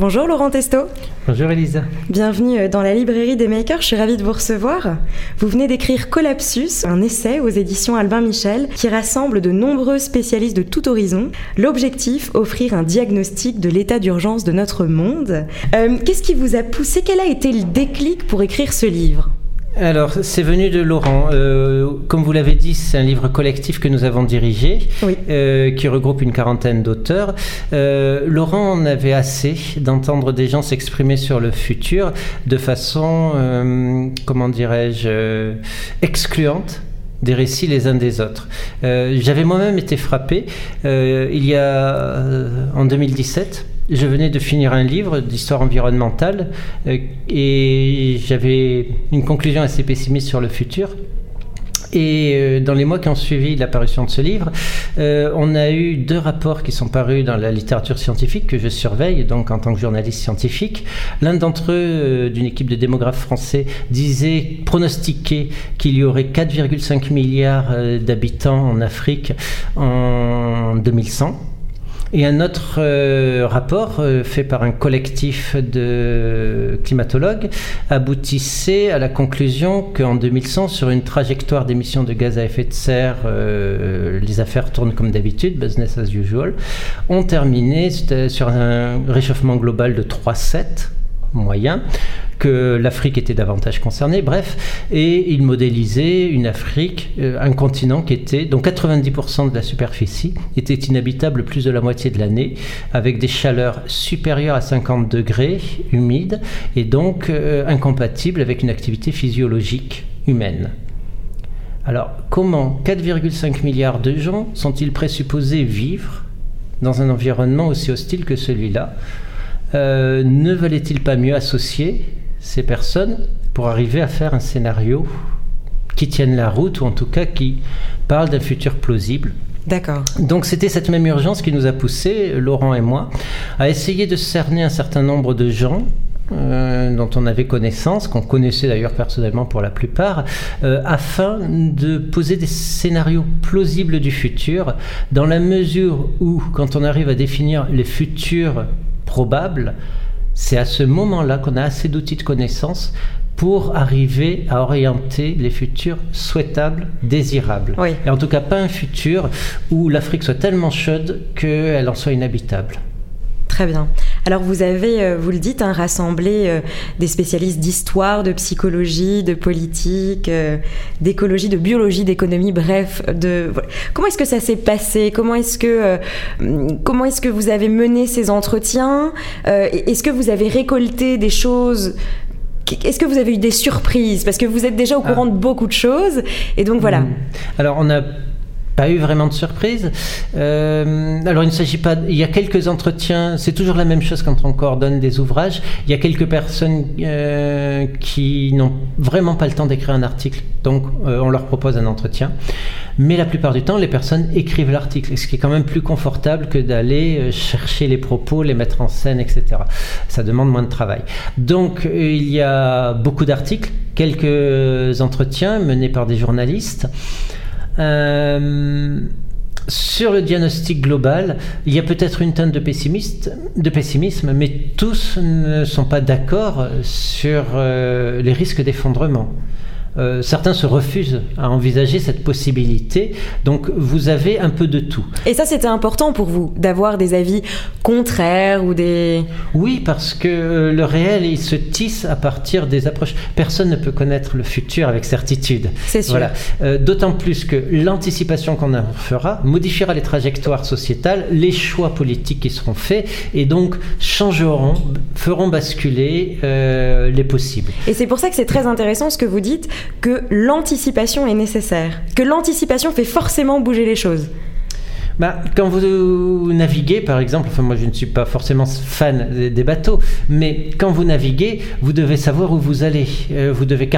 Bonjour Laurent Testo. Bonjour Elisa. Bienvenue dans la librairie des makers, je suis ravie de vous recevoir. Vous venez d'écrire Collapsus, un essai aux éditions Albin Michel qui rassemble de nombreux spécialistes de tout horizon. L'objectif, offrir un diagnostic de l'état d'urgence de notre monde. Euh, qu'est-ce qui vous a poussé? Quel a été le déclic pour écrire ce livre? Alors, c'est venu de Laurent. Euh, comme vous l'avez dit, c'est un livre collectif que nous avons dirigé, euh, qui regroupe une quarantaine d'auteurs. Euh, Laurent en avait assez d'entendre des gens s'exprimer sur le futur de façon, comment dirais-je, excluante des récits les uns des autres. J'avais moi-même été frappé il y a en 2017 je venais de finir un livre d'histoire environnementale euh, et j'avais une conclusion assez pessimiste sur le futur. Et euh, dans les mois qui ont suivi l'apparition de ce livre, euh, on a eu deux rapports qui sont parus dans la littérature scientifique que je surveille, donc en tant que journaliste scientifique. L'un d'entre eux, d'une équipe de démographes français, disait, pronostiquer qu'il y aurait 4,5 milliards d'habitants en Afrique en 2100 et un autre euh, rapport euh, fait par un collectif de climatologues aboutissait à la conclusion qu'en 2100, sur une trajectoire d'émissions de gaz à effet de serre, euh, les affaires tournent comme d'habitude, business as usual, ont terminé sur un réchauffement global de 3,7 moyen, que l'Afrique était davantage concernée, bref, et il modélisait une Afrique, euh, un continent qui était, dont 90% de la superficie était inhabitable plus de la moitié de l'année, avec des chaleurs supérieures à 50 degrés, humides, et donc euh, incompatibles avec une activité physiologique humaine. Alors, comment 4,5 milliards de gens sont-ils présupposés vivre dans un environnement aussi hostile que celui-là? Euh, ne valait-il pas mieux associer ces personnes pour arriver à faire un scénario qui tienne la route ou en tout cas qui parle d'un futur plausible D'accord. Donc c'était cette même urgence qui nous a poussé, Laurent et moi, à essayer de cerner un certain nombre de gens euh, dont on avait connaissance, qu'on connaissait d'ailleurs personnellement pour la plupart, euh, afin de poser des scénarios plausibles du futur, dans la mesure où, quand on arrive à définir les futurs probable, c'est à ce moment-là qu'on a assez d'outils de connaissance pour arriver à orienter les futurs souhaitables, désirables. Et en tout cas, pas un futur où l'Afrique soit tellement chaude qu'elle en soit inhabitable. Très bien. Alors vous avez, euh, vous le dites, hein, rassemblé euh, des spécialistes d'histoire, de psychologie, de politique, euh, d'écologie, de biologie, d'économie, bref. De... Comment est-ce que ça s'est passé? Comment est-ce que, comment est-ce que vous avez mené ces entretiens? Est-ce que vous avez récolté des choses? Est-ce que vous avez eu des surprises? Parce que vous êtes déjà au courant ah. de beaucoup de choses. Et donc voilà. Hmm. Alors on a pas eu vraiment de surprise. Euh, alors il ne s'agit pas, il y a quelques entretiens, c'est toujours la même chose quand on coordonne des ouvrages. Il y a quelques personnes euh, qui n'ont vraiment pas le temps d'écrire un article, donc euh, on leur propose un entretien. Mais la plupart du temps, les personnes écrivent l'article, ce qui est quand même plus confortable que d'aller chercher les propos, les mettre en scène, etc. Ça demande moins de travail. Donc il y a beaucoup d'articles, quelques entretiens menés par des journalistes. Euh, sur le diagnostic global, il y a peut-être une teinte de, pessimisme, mais tous ne sont pas d'accord sur euh, les risques d'effondrement. Euh, certains se refusent à envisager cette possibilité. Donc vous avez un peu de tout. Et ça, c'était important pour vous d'avoir des avis contraires ou des... Oui, parce que euh, le réel, il se tisse à partir des approches. Personne ne peut connaître le futur avec certitude. C'est sûr. Voilà. Euh, d'autant plus que l'anticipation qu'on en fera modifiera les trajectoires sociétales, les choix politiques qui seront faits, et donc changeront, feront basculer les possibles. Et c'est pour ça que c'est très intéressant ce que vous dites que l'anticipation est nécessaire, que l'anticipation fait forcément bouger les choses. bah, quand vous naviguez, par exemple, enfin moi je ne suis pas forcément fan des, bateaux, mais quand vous naviguez, vous devez savoir où vous allez. Euh, vous devez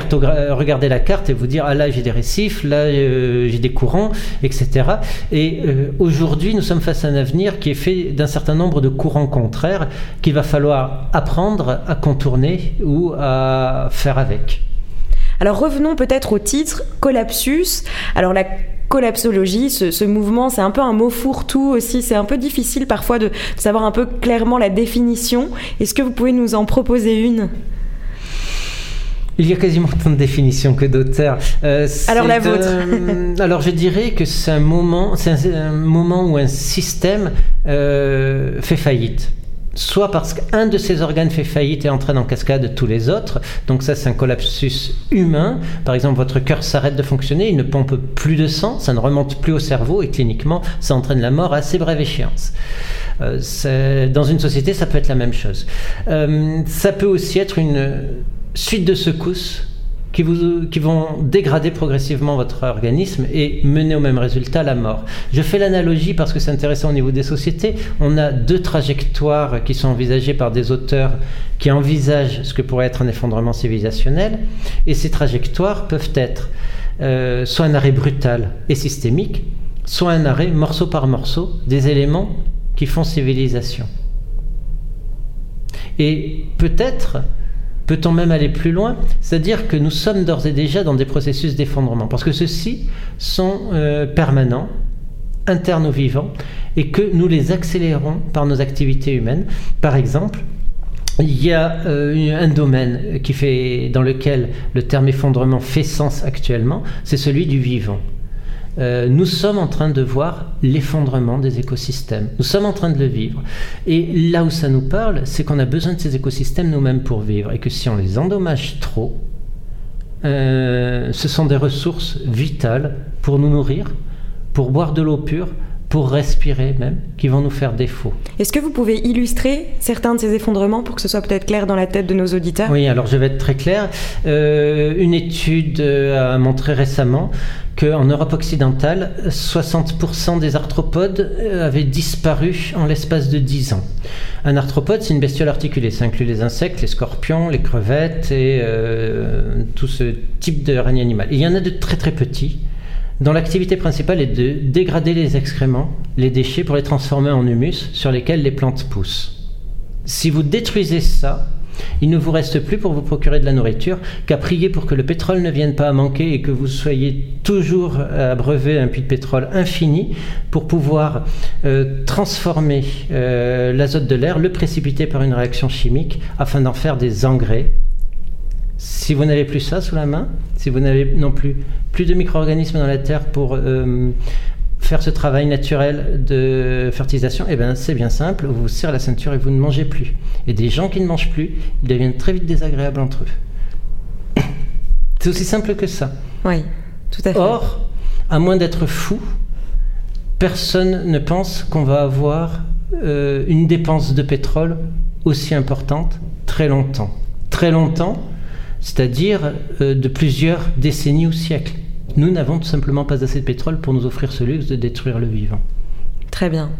regarder la carte et vous dire ah là j'ai des récifs, là euh, j'ai des courants, etc. Et euh, aujourd'hui, nous sommes face à un avenir qui est fait d'un certain nombre de courants contraires qu'il va falloir apprendre à contourner ou à faire avec. Alors revenons peut-être au titre, collapsus. Alors la collapsologie, ce, mouvement, c'est un peu un mot fourre-tout aussi. C'est un peu difficile parfois de, savoir un peu clairement la définition. Est-ce que vous pouvez nous en proposer une? Il y a quasiment autant de définitions que d'auteurs. Euh, alors la vôtre. alors je dirais que c'est un moment, c'est un, moment où un système euh, fait faillite soit parce qu'un de ces organes fait faillite et entraîne en cascade tous les autres. Donc ça, c'est un collapsus humain. Par exemple, votre cœur s'arrête de fonctionner, il ne pompe plus de sang, ça ne remonte plus au cerveau et cliniquement, ça entraîne la mort à assez brève échéance. Euh, dans une société, ça peut être la même chose. Euh, ça peut aussi être une suite de secousses qui, vont dégrader progressivement votre organisme et mener au même résultat, la mort. Je fais l'analogie parce que c'est intéressant au niveau des sociétés. On a deux trajectoires qui sont envisagées par des auteurs qui envisagent ce que pourrait être un effondrement civilisationnel. Et ces trajectoires peuvent être euh, soit un arrêt brutal et systémique, soit un arrêt morceau par morceau des éléments qui font civilisation. Et peut-être Peut-on même aller plus loin C'est-à-dire que nous sommes d'ores et déjà dans des processus d'effondrement, parce que ceux-ci sont euh, permanents, internes aux vivants, et que nous les accélérons par nos activités humaines. Par exemple, il y a euh, un domaine dans lequel le terme effondrement fait sens actuellement, c'est celui du vivant. Euh, nous sommes en train de voir l'effondrement des écosystèmes. Nous sommes en train de le vivre. Et là où ça nous parle, c'est qu'on a besoin de ces écosystèmes nous-mêmes pour vivre. Et que si on les endommage trop, euh, ce sont des ressources vitales pour nous nourrir, pour boire de l'eau pure, pour respirer même, qui vont nous faire défaut. Est-ce que vous pouvez illustrer certains de ces effondrements pour que ce soit peut-être clair dans la tête de nos auditeurs? Oui, alors je vais être très clair. Euh, une étude a montré récemment qu'en Europe occidentale, 60% des arthropodes euh, avaient disparu en l'espace de 10 ans. Un arthropode, c'est une bestiole articulée. Ça inclut les insectes, les scorpions, les crevettes et euh, tout ce type de règne animal. Il y en a de très très petits dont l'activité principale est de dégrader les excréments, les déchets pour les transformer en humus sur lesquels les plantes poussent. Si vous détruisez ça, il ne vous reste plus pour vous procurer de la nourriture qu'à prier pour que le pétrole ne vienne pas à manquer et que vous soyez toujours à breuver un puits de pétrole infini pour pouvoir euh, transformer euh, l'azote de l'air, le précipiter par une réaction chimique afin d'en faire des engrais. Si vous n'avez plus ça sous la main, si vous n'avez non plus plus de micro-organismes dans la terre pour euh, faire ce travail naturel de fertilisation, eh bien c'est bien simple, vous vous serrez la ceinture et vous ne mangez plus. Et des gens qui ne mangent plus, ils deviennent très vite désagréables entre eux. C'est aussi simple que ça. Oui, tout à fait. Or, à moins d'être fou, personne ne pense qu'on va avoir euh, une dépense de pétrole aussi importante très longtemps. Très longtemps, c'est-à-dire euh, de plusieurs décennies ou siècles. Nous n'avons tout simplement pas assez de pétrole pour nous offrir ce luxe de détruire le vivant. Très bien.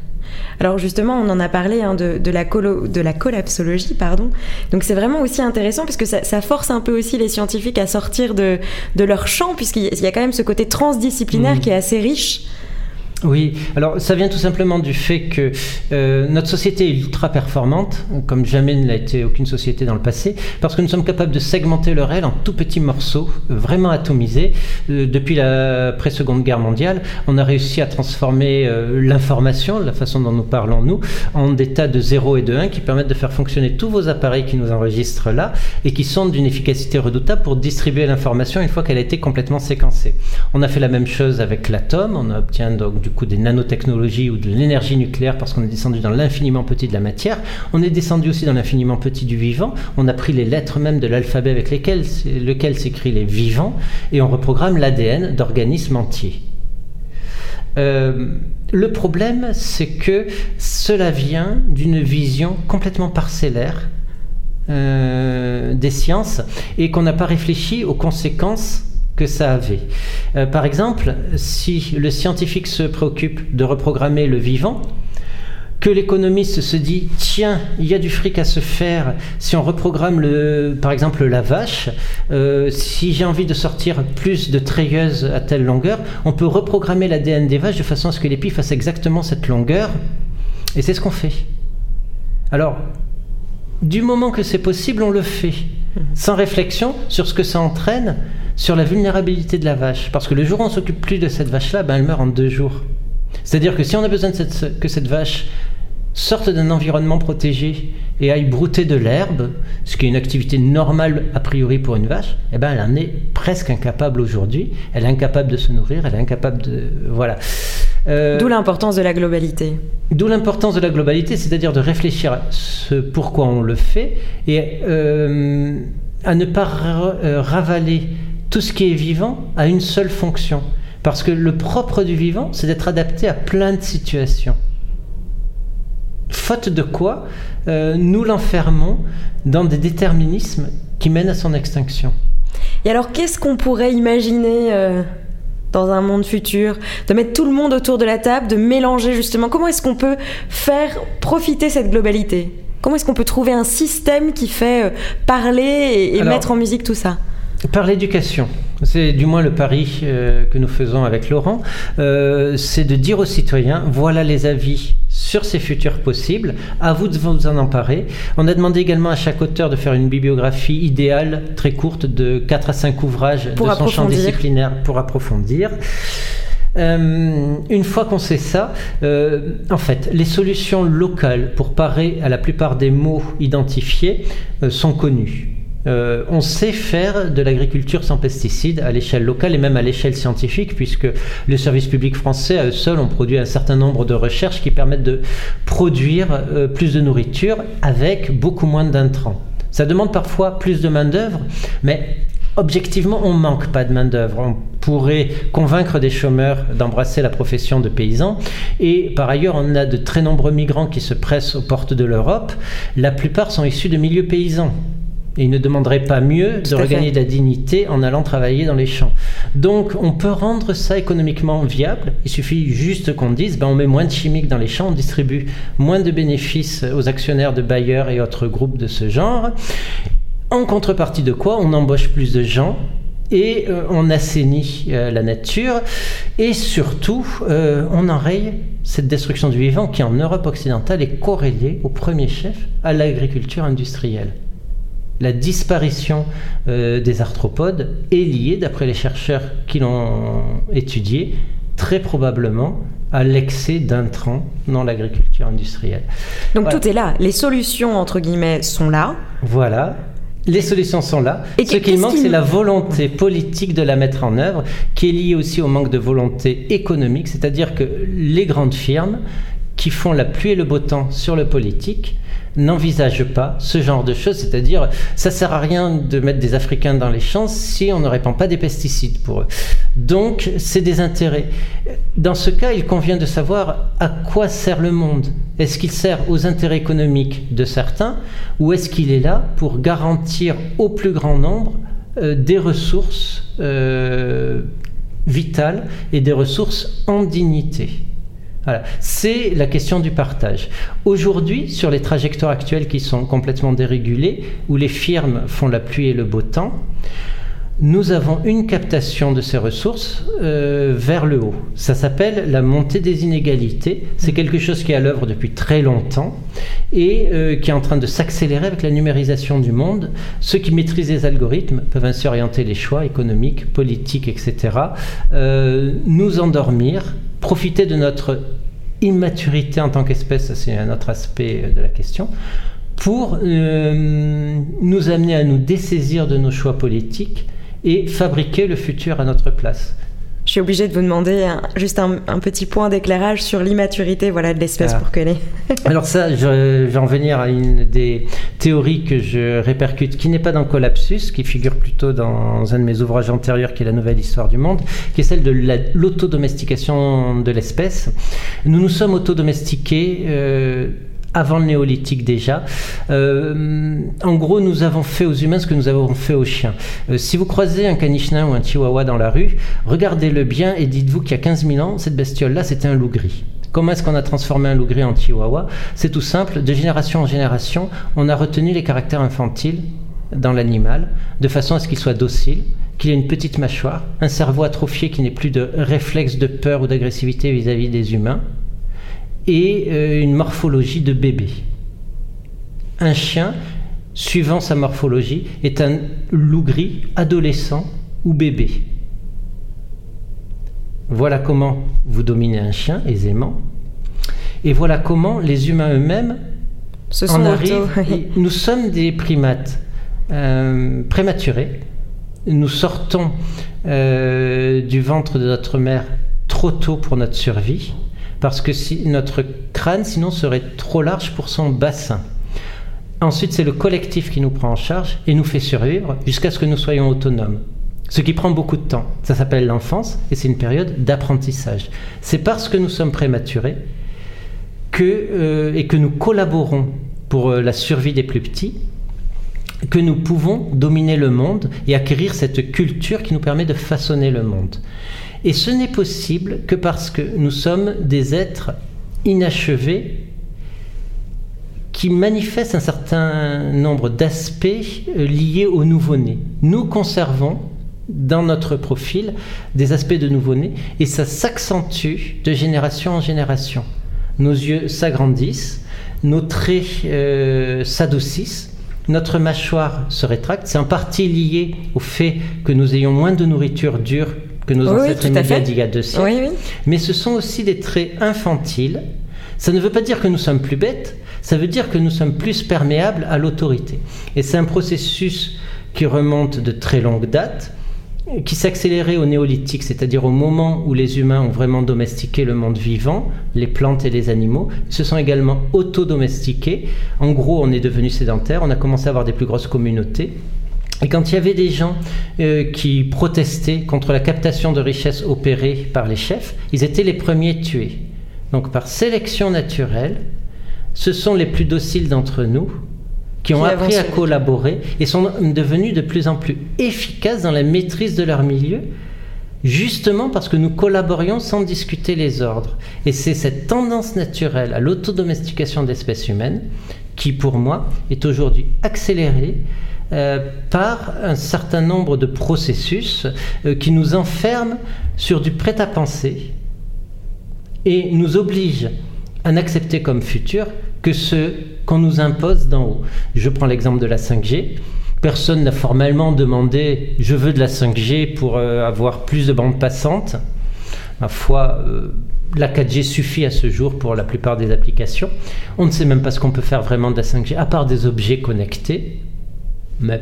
Alors justement, on en a parlé hein, de, la de, la collapsologie, pardon. Donc c'est vraiment aussi intéressant puisque ça, ça, force un peu aussi les scientifiques à sortir de, de leur champ puisqu'il y a quand même ce côté transdisciplinaire mmh. qui est assez riche. Oui, alors ça vient tout simplement du fait que euh, notre société est ultra performante, comme jamais ne l'a été aucune société dans le passé, parce que nous sommes capables de segmenter le réel en tout petits morceaux, vraiment atomisés. Euh, depuis la pré-seconde guerre mondiale, on a réussi à transformer euh, l'information, la façon dont nous parlons nous, en des tas de 0 et de 1 qui permettent de faire fonctionner tous vos appareils qui nous enregistrent là et qui sont d'une efficacité redoutable pour distribuer l'information une fois qu'elle a été complètement séquencée. On a fait la même chose avec l'atome, on obtient donc du coup des nanotechnologies ou de l'énergie nucléaire parce qu'on est descendu dans l'infiniment petit de la matière. On est descendu aussi dans l'infiniment petit du vivant. On a pris les lettres même de l'alphabet avec lesquelles, lequel s'écrit les vivants et on reprogramme l'ADN d'organismes entiers. Euh, le problème, c'est que cela vient d'une vision complètement parcellaire euh, des sciences et qu'on n'a pas réfléchi aux conséquences que ça avait. Euh, par exemple, si le scientifique se préoccupe de reprogrammer le vivant, que l'économiste se dit tiens, il y a du fric à se faire si on reprogramme le, par exemple la vache, euh, si j'ai envie de sortir plus de treilleuses à telle longueur, on peut reprogrammer l'ADN des vaches de façon à ce que l'épi fasse exactement cette longueur, et c'est ce qu'on fait. Alors, du moment que c'est possible, on le fait, sans réflexion sur ce que ça entraîne sur la vulnérabilité de la vache. Parce que le jour où on s'occupe plus de cette vache-là, ben elle meurt en deux jours. C'est-à-dire que si on a besoin de cette, que cette vache sorte d'un environnement protégé et aille brouter de l'herbe, ce qui est une activité normale a priori pour une vache, eh ben elle en est presque incapable aujourd'hui. Elle est incapable de se nourrir, elle est incapable de voilà. Euh, d'où l'importance de la globalité. D'où l'importance de la globalité, c'est-à-dire de réfléchir à ce pourquoi on le fait et euh, à ne pas euh, ravaler tout ce qui est vivant à une seule fonction. Parce que le propre du vivant, c'est d'être adapté à plein de situations. Faute de quoi, nous l'enfermons dans des déterminismes qui mènent à son extinction. Et alors, qu'est-ce qu'on pourrait imaginer dans un monde futur, de mettre tout le monde autour de la table, de mélanger justement? Comment est-ce qu'on peut faire profiter cette globalité? Comment est-ce qu'on peut trouver un système qui fait euh, parler et, mettre en musique tout ça? Par l'éducation. C'est du moins le pari euh, que nous faisons avec Laurent. Euh, c'est de dire aux citoyens, voilà les avis sur ces futurs possibles. À vous de vous en emparer. On a demandé également à chaque auteur de faire une bibliographie idéale, très courte, de 4 à 5 ouvrages de son champ disciplinaire pour approfondir. Euh, une fois qu'on sait ça, euh, en fait, les solutions locales pour parer à la plupart des mots identifiés euh, sont connues. Euh, on sait faire de l'agriculture sans pesticides à l'échelle locale et même à l'échelle scientifique, puisque les services publics français à eux seuls ont produit un certain nombre de recherches qui permettent de produire euh, plus de nourriture avec beaucoup moins d'intrants. Ça demande parfois plus de main-d'œuvre, mais objectivement, on manque pas de main-d'œuvre. On pourrait convaincre des chômeurs d'embrasser la profession de paysan. Et par ailleurs, on a de très nombreux migrants qui se pressent aux portes de l'Europe. La plupart sont issus de milieux paysans. Et il ne demanderait pas mieux de regagner de la dignité en allant travailler dans les champs. Donc on peut rendre ça économiquement viable. Il suffit juste qu'on dise, ben, on met moins de chimiques dans les champs, on distribue moins de bénéfices aux actionnaires de bailleurs et autres groupes de ce genre. En contrepartie de quoi, on embauche plus de gens et euh, on assainit euh, la nature et surtout euh, on enraye cette destruction du vivant qui en Europe occidentale est corrélée au premier chef à l'agriculture industrielle la disparition euh, des arthropodes est liée, d'après les chercheurs qui l'ont étudié, très probablement à l'excès d'intrants dans l'agriculture industrielle. Donc tout est là, les solutions entre guillemets sont là. Voilà. Les solutions sont là. Et Ce qui manque, c'est la volonté politique de la mettre en œuvre, qui est liée aussi au manque de volonté économique, c'est-à-dire que les grandes firmes qui font la pluie et le beau temps sur le politique n'envisage pas ce genre de choses, c'est-à-dire ça sert à rien de mettre des Africains dans les champs si on ne répand pas des pesticides pour eux. Donc c'est des intérêts. Dans ce cas, il convient de savoir à quoi sert le monde. Est-ce qu'il sert aux intérêts économiques de certains ou est-ce qu'il est là pour garantir au plus grand nombre euh, des ressources euh, vitales et des ressources en dignité? C'est la question du partage. Aujourd'hui, sur les trajectoires actuelles qui sont complètement dérégulées, où les firmes font la pluie et le beau temps, nous avons une captation de ces ressources euh, vers le haut. Ça s'appelle la montée des inégalités. C'est quelque chose qui est à l'œuvre depuis très longtemps et euh, qui est en train de s'accélérer avec la numérisation du monde. Ceux qui maîtrisent les algorithmes peuvent ainsi orienter les choix économiques, politiques, etc. Euh, nous endormir profiter de notre immaturité en tant qu'espèce, c'est un autre aspect de la question, pour euh, nous amener à nous dessaisir de nos choix politiques et fabriquer le futur à notre place suis obligée de vous demander juste un, petit point d'éclairage sur l'immaturité voilà, de l'espèce ah. pour qu'elle. Alors ça, je, vais en venir à une des théories que je répercute, qui n'est pas dans Collapsus, qui figure plutôt dans un de mes ouvrages antérieurs, qui est la Nouvelle Histoire du Monde, qui est celle de l'autodomestication de l'espèce. Nous nous sommes autodomestiqués. Euh, avant le néolithique déjà. Euh, en gros, nous avons fait aux humains ce que nous avons fait aux chiens. Euh, si vous croisez un caniche ou un chihuahua dans la rue, regardez-le bien et dites-vous qu'il y a 15 000 ans, cette bestiole-là, c'était un loup gris. Comment est-ce qu'on a transformé un loup gris en chihuahua? C'est tout simple, de génération en génération, on a retenu les caractères infantiles dans l'animal, de façon à ce qu'il soit docile, qu'il ait une petite mâchoire, un cerveau atrophié qui n'ait plus de réflexe de peur ou d'agressivité vis-à-vis des humains, et euh, une morphologie de bébé. Un chien, suivant sa morphologie, est un loup gris adolescent ou bébé. Voilà comment vous dominez un chien aisément. Et voilà comment les humains eux-mêmes en arrivent. Nous sommes des primates euh, prématurés. Nous sortons euh, du ventre de notre mère trop tôt pour notre survie parce que si, notre crâne sinon serait trop large pour son bassin. Ensuite, c'est le collectif qui nous prend en charge et nous fait survivre jusqu'à ce que nous soyons autonomes. Ce qui prend beaucoup de temps. Ça s'appelle l'enfance et c'est une période d'apprentissage. C'est parce que nous sommes prématurés que, euh, et que nous collaborons pour euh, la survie des plus petits que nous pouvons dominer le monde et acquérir cette culture qui nous permet de façonner le monde. Et ce n'est possible que parce que nous sommes des êtres inachevés qui manifestent un certain nombre d'aspects euh, liés au nouveau-né. Nous conservons dans notre profil des aspects de nouveau-né et ça s'accentue de génération en génération. Nos yeux s'agrandissent, nos traits euh, s'adoucissent, notre mâchoire se rétracte. C'est en partie lié au fait que nous ayons moins de nourriture dure que nos ancêtres immédiats d'il y a deux siècles. Mais ce sont aussi des traits infantiles. Ça ne veut pas dire que nous sommes plus bêtes, ça veut dire que nous sommes plus perméables à l'autorité. Et c'est un processus qui remonte de très longue date, qui s'accélérait au néolithique, c'est-à-dire au moment où les humains ont vraiment domestiqué le monde vivant, les plantes et les animaux, ils se sont également auto-domestiqués. En gros, on est devenu sédentaire, on a commencé à avoir des plus grosses communautés, et quand il y avait des gens euh, qui protestaient contre la captation de richesses opérée par les chefs, ils étaient les premiers tués. Donc par sélection naturelle, ce sont les plus dociles d'entre nous qui ont appris à collaborer et sont devenus de plus en plus efficaces dans la maîtrise de leur milieu, justement parce que nous collaborions sans discuter les ordres. Et c'est cette tendance naturelle à l'autodomestication de l'espèce humaine qui, pour moi, est aujourd'hui accélérée par un certain nombre de processus euh, qui nous enferment sur du prêt-à-penser et nous obligent à n'accepter comme futur que ce qu'on nous impose d'en haut. Je prends l'exemple de la 5G. Personne n'a formellement demandé je veux de la 5G pour euh, avoir plus de bandes passantes. Ma foi, la 4G suffit à ce jour pour la plupart des applications. On ne sait même pas ce qu'on peut faire vraiment de la 5G, à part des objets connectés mais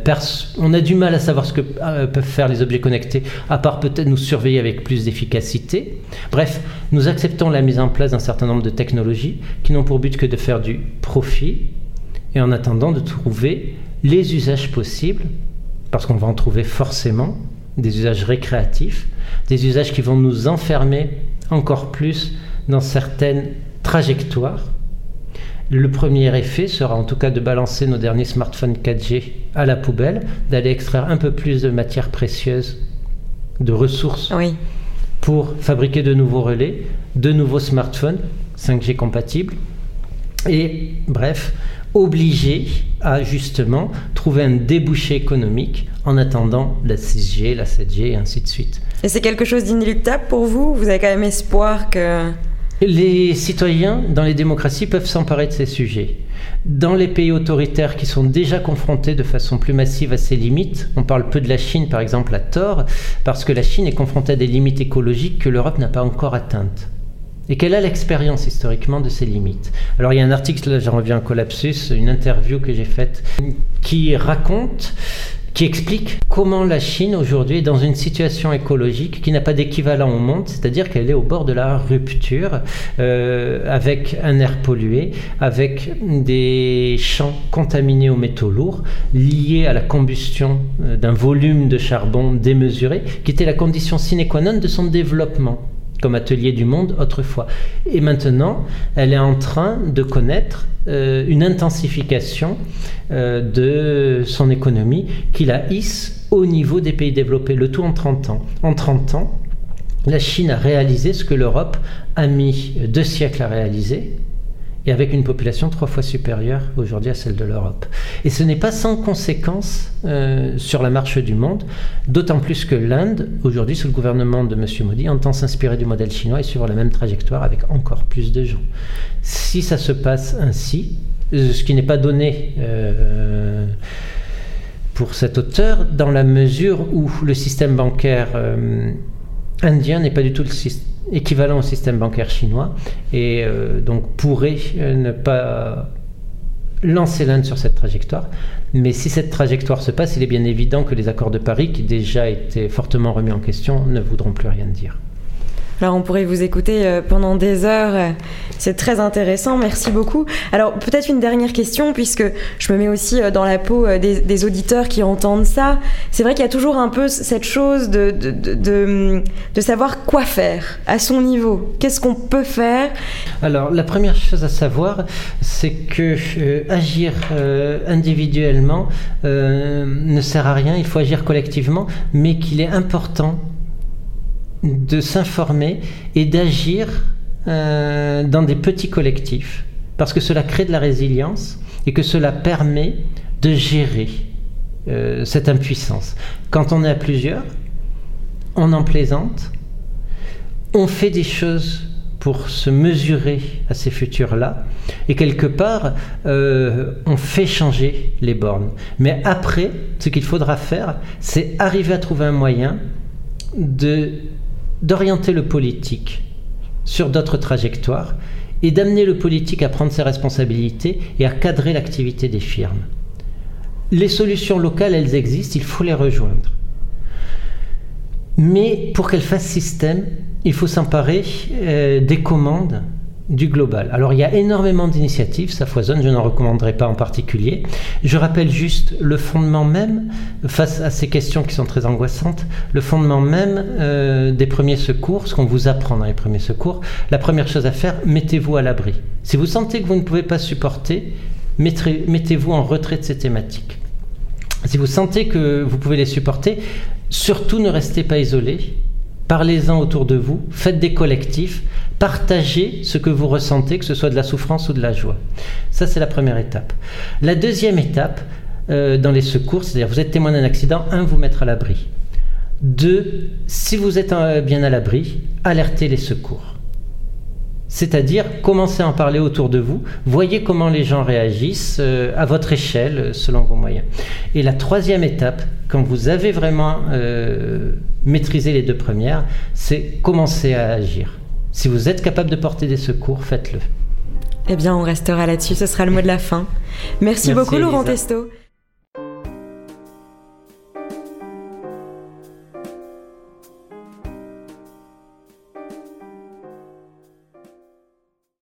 on a du mal à savoir ce que euh, peuvent faire les objets connectés, à part peut-être nous surveiller avec plus d'efficacité. Bref, nous acceptons la mise en place d'un certain nombre de technologies qui n'ont pour but que de faire du profit, et en attendant de trouver les usages possibles, parce qu'on va en trouver forcément, des usages récréatifs, des usages qui vont nous enfermer encore plus dans certaines trajectoires le premier effet sera en tout cas de balancer nos derniers smartphones 4G à la poubelle, d'aller extraire un peu plus de matières précieuses, de ressources pour fabriquer de nouveaux relais, de nouveaux smartphones 5G compatibles. Et bref, obliger à justement trouver un débouché économique en attendant la 6G, la 7G et ainsi de suite. Et c'est quelque chose d'inéluctable pour vous? Vous avez quand même espoir que les citoyens dans les démocraties peuvent s'emparer de ces sujets. Dans les pays autoritaires qui sont déjà confrontés de façon plus massive à ces limites, on parle peu de la Chine par exemple à tort, parce que la Chine est confrontée à des limites écologiques que l'Europe n'a pas encore atteintes et qu'elle a l'expérience historiquement de ces limites. Alors il y a un article, là j'en reviens à Collapsus, une interview que j'ai faite, qui raconte qui explique comment la Chine aujourd'hui est dans une situation écologique qui n'a pas d'équivalent au monde, c'est-à-dire qu'elle est au bord de la rupture euh, avec un air pollué, avec des champs contaminés aux métaux lourds liés à la combustion euh, d'un volume de charbon démesuré qui était la condition sine qua non de son développement. Comme atelier du monde autrefois. Et maintenant, elle est en train de connaître euh, une intensification euh, de son économie qui la hisse au niveau des pays développés, le tout en 30 ans. En 30 ans, la Chine a réalisé ce que l'Europe a mis deux siècles à réaliser, et avec une population trois fois supérieure aujourd'hui à celle de l'Europe. Et ce n'est pas sans conséquence euh, sur la marche du monde, d'autant plus que l'Inde, aujourd'hui sous le gouvernement de M. Modi, entend s'inspirer du modèle chinois et suivre la même trajectoire avec encore plus de gens. Si ça se passe ainsi, euh, ce qui n'est pas donné... Euh, pour cet auteur, dans la mesure où le système bancaire indien n'est pas du tout le système équivalent au système bancaire chinois et euh, donc pourrait euh, ne pas lancer l'Inde sur cette trajectoire. Mais si cette trajectoire se passe, il est bien évident que les accords de Paris, qui déjà étaient fortement remis en question, ne voudront plus rien dire. Alors on pourrait vous écouter euh, pendant des heures, c'est très intéressant, merci beaucoup. Alors peut-être une dernière question, puisque je me mets aussi euh, dans la peau euh, des, auditeurs qui entendent ça. C'est vrai qu'il y a toujours un peu cette chose de, de, de, savoir quoi faire à son niveau. Qu'est-ce qu'on peut faire? Alors la première chose à savoir, c'est que agir individuellement ne sert à rien, il faut agir collectivement, mais qu'il est important de s'informer et d'agir euh, dans des petits collectifs, parce que cela crée de la résilience et que cela permet de gérer euh, cette impuissance. Quand on est à plusieurs, on en plaisante, on fait des choses pour se mesurer à ces futurs-là, et quelque part, euh, on fait changer les bornes. Mais après, ce qu'il faudra faire, c'est arriver à trouver un moyen de d'orienter le politique sur d'autres trajectoires et d'amener le politique à prendre ses responsabilités et à cadrer l'activité des firmes. Les solutions locales, elles existent, il faut les rejoindre. Mais pour qu'elles fassent système, il faut s'emparer euh, des commandes du global. Alors il y a énormément d'initiatives, ça foisonne, je n'en recommanderai pas en particulier. Je rappelle juste le fondement même, face à ces questions qui sont très angoissantes, le fondement même euh, des premiers secours, ce qu'on vous apprend dans les premiers secours. La première chose à faire, mettez-vous à l'abri. Si vous sentez que vous ne pouvez pas supporter, mettez-vous en retrait de ces thématiques. Si vous sentez que vous pouvez les supporter, surtout ne restez pas isolé. Parlez-en autour de vous, faites des collectifs, partagez ce que vous ressentez, que ce soit de la souffrance ou de la joie. Ça, c'est la première étape. La deuxième étape euh, dans les secours, c'est-à-dire vous êtes témoin d'un accident, un, vous mettre à l'abri. Deux, si vous êtes euh, bien à l'abri, alertez les secours. C'est-à-dire, commencez à en parler autour de vous, voyez comment les gens réagissent euh, à votre échelle, selon vos moyens. Et la troisième étape, quand vous avez vraiment maîtrisé les deux premières, c'est commencer à agir. Si vous êtes capable de porter des secours, faites-le. Eh bien, on restera là-dessus. Ce sera le mot de la fin. Merci, beaucoup, Laurent Testo.